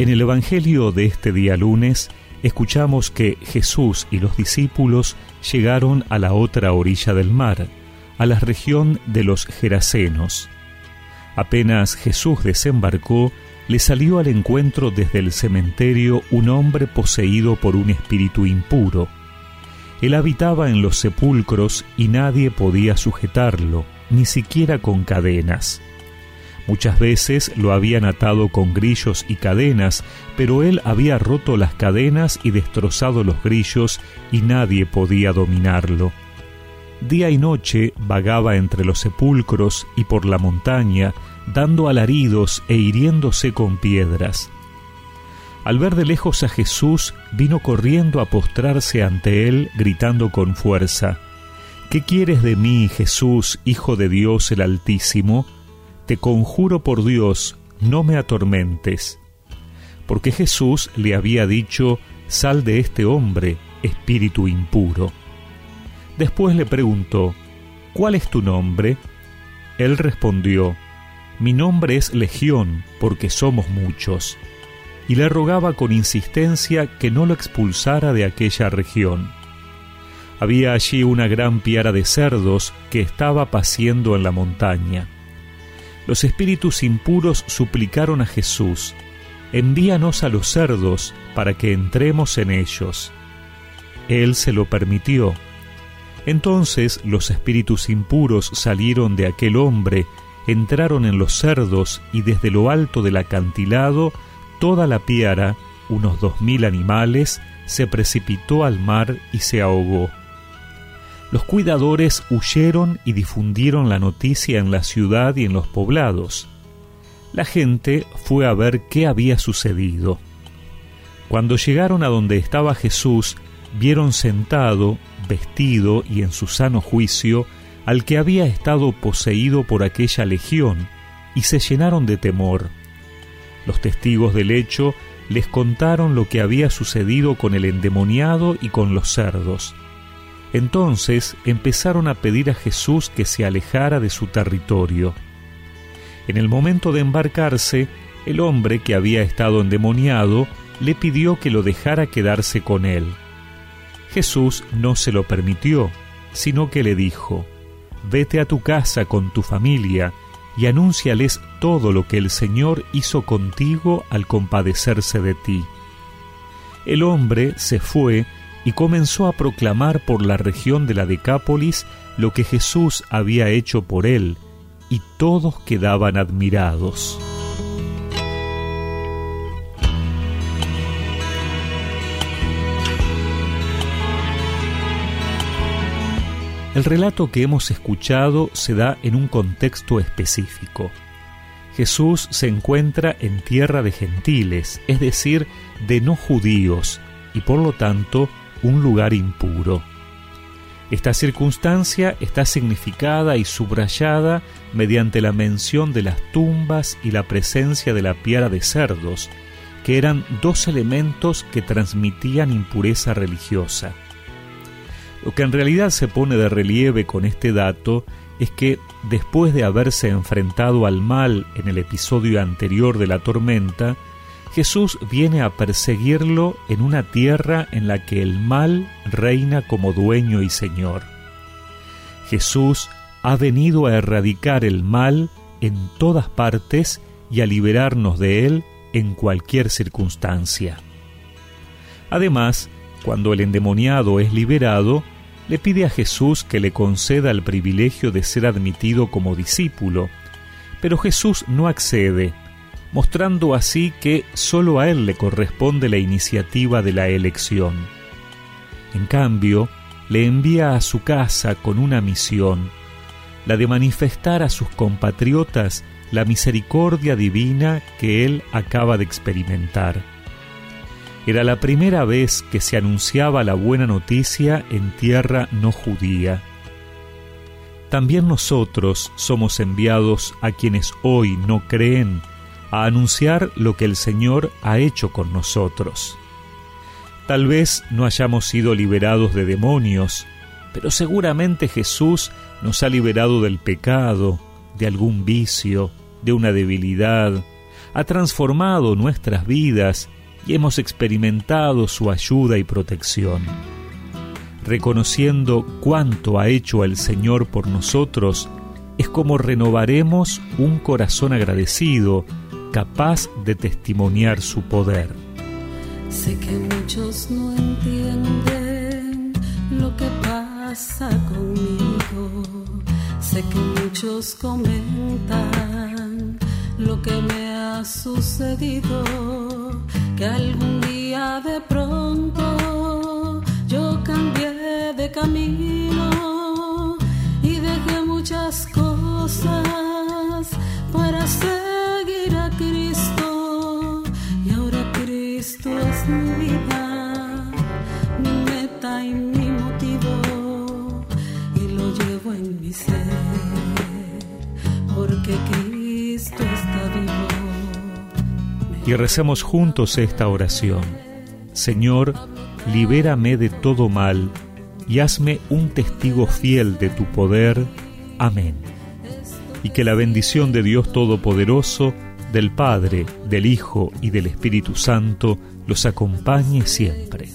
En el Evangelio de este día lunes escuchamos que Jesús y los discípulos llegaron a la otra orilla del mar, a la región de los Gerasenos. Apenas Jesús desembarcó, le salió al encuentro desde el cementerio un hombre poseído por un espíritu impuro. Él habitaba en los sepulcros y nadie podía sujetarlo, ni siquiera con cadenas. Muchas veces lo habían atado con grillos y cadenas, pero él había roto las cadenas y destrozado los grillos y nadie podía dominarlo. Día y noche vagaba entre los sepulcros y por la montaña, dando alaridos e hiriéndose con piedras. Al ver de lejos a Jesús, vino corriendo a postrarse ante él, gritando con fuerza, ¿Qué quieres de mí, Jesús, Hijo de Dios el Altísimo? Te conjuro por Dios, no me atormentes. Porque Jesús le había dicho, Sal de este hombre, espíritu impuro. Después le preguntó, ¿Cuál es tu nombre? Él respondió, Mi nombre es Legión, porque somos muchos. Y le rogaba con insistencia que no lo expulsara de aquella región. Había allí una gran piara de cerdos que estaba paciendo en la montaña los espíritus impuros suplicaron a Jesús, envíanos a los cerdos para que entremos en ellos. Él se lo permitió. Entonces los espíritus impuros salieron de aquel hombre, entraron en los cerdos y desde lo alto del acantilado toda la piara, unos dos mil animales, se precipitó al mar y se ahogó. Los cuidadores huyeron y difundieron la noticia en la ciudad y en los poblados. La gente fue a ver qué había sucedido. Cuando llegaron a donde estaba Jesús, vieron sentado, vestido y en su sano juicio, al que había estado poseído por aquella legión, y se llenaron de temor. Los testigos del hecho les contaron lo que había sucedido con el endemoniado y con los cerdos. Entonces empezaron a pedir a Jesús que se alejara de su territorio. En el momento de embarcarse, el hombre que había estado endemoniado le pidió que lo dejara quedarse con él. Jesús no se lo permitió, sino que le dijo, Vete a tu casa con tu familia y anúnciales todo lo que el Señor hizo contigo al compadecerse de ti. El hombre se fue y comenzó a proclamar por la región de la Decápolis lo que Jesús había hecho por él, y todos quedaban admirados. El relato que hemos escuchado se da en un contexto específico. Jesús se encuentra en tierra de gentiles, es decir, de no judíos, y por lo tanto un lugar impuro. Esta circunstancia está significada y subrayada mediante la mención de las tumbas y la presencia de la piara de cerdos, que eran dos elementos que transmitían impureza religiosa. Lo que en realidad se pone de relieve con este dato es que después de haberse enfrentado al mal en el episodio anterior de la tormenta, Jesús viene a perseguirlo en una tierra en la que el mal reina como dueño y señor. Jesús ha venido a erradicar el mal en todas partes y a liberarnos de él en cualquier circunstancia. Además, cuando el endemoniado es liberado, le pide a Jesús que le conceda el privilegio de ser admitido como discípulo, pero Jesús no accede, mostrando así que sólo a él le corresponde la iniciativa de la elección. En cambio, le envía a su casa con una misión, la de manifestar a sus compatriotas la misericordia divina que él acaba de experimentar. Era la primera vez que se anunciaba la buena noticia en tierra no judía. También nosotros somos enviados a quienes hoy no creen a anunciar lo que el Señor ha hecho con nosotros. Tal vez no hayamos sido liberados de demonios, pero seguramente Jesús nos ha liberado del pecado, de algún vicio, de una debilidad, ha transformado nuestras vidas y hemos experimentado su ayuda y protección. Reconociendo cuánto ha hecho el Señor por nosotros, es como renovaremos un corazón agradecido, capaz de testimoniar su poder. Sé que muchos no entienden lo que pasa conmigo. Sé que muchos comentan lo que me ha sucedido, que algún día de pronto yo cambié de camino Y recemos juntos esta oración. Señor, libérame de todo mal y hazme un testigo fiel de tu poder. Amén. Y que la bendición de Dios Todopoderoso, del Padre, del Hijo y del Espíritu Santo los acompañe siempre.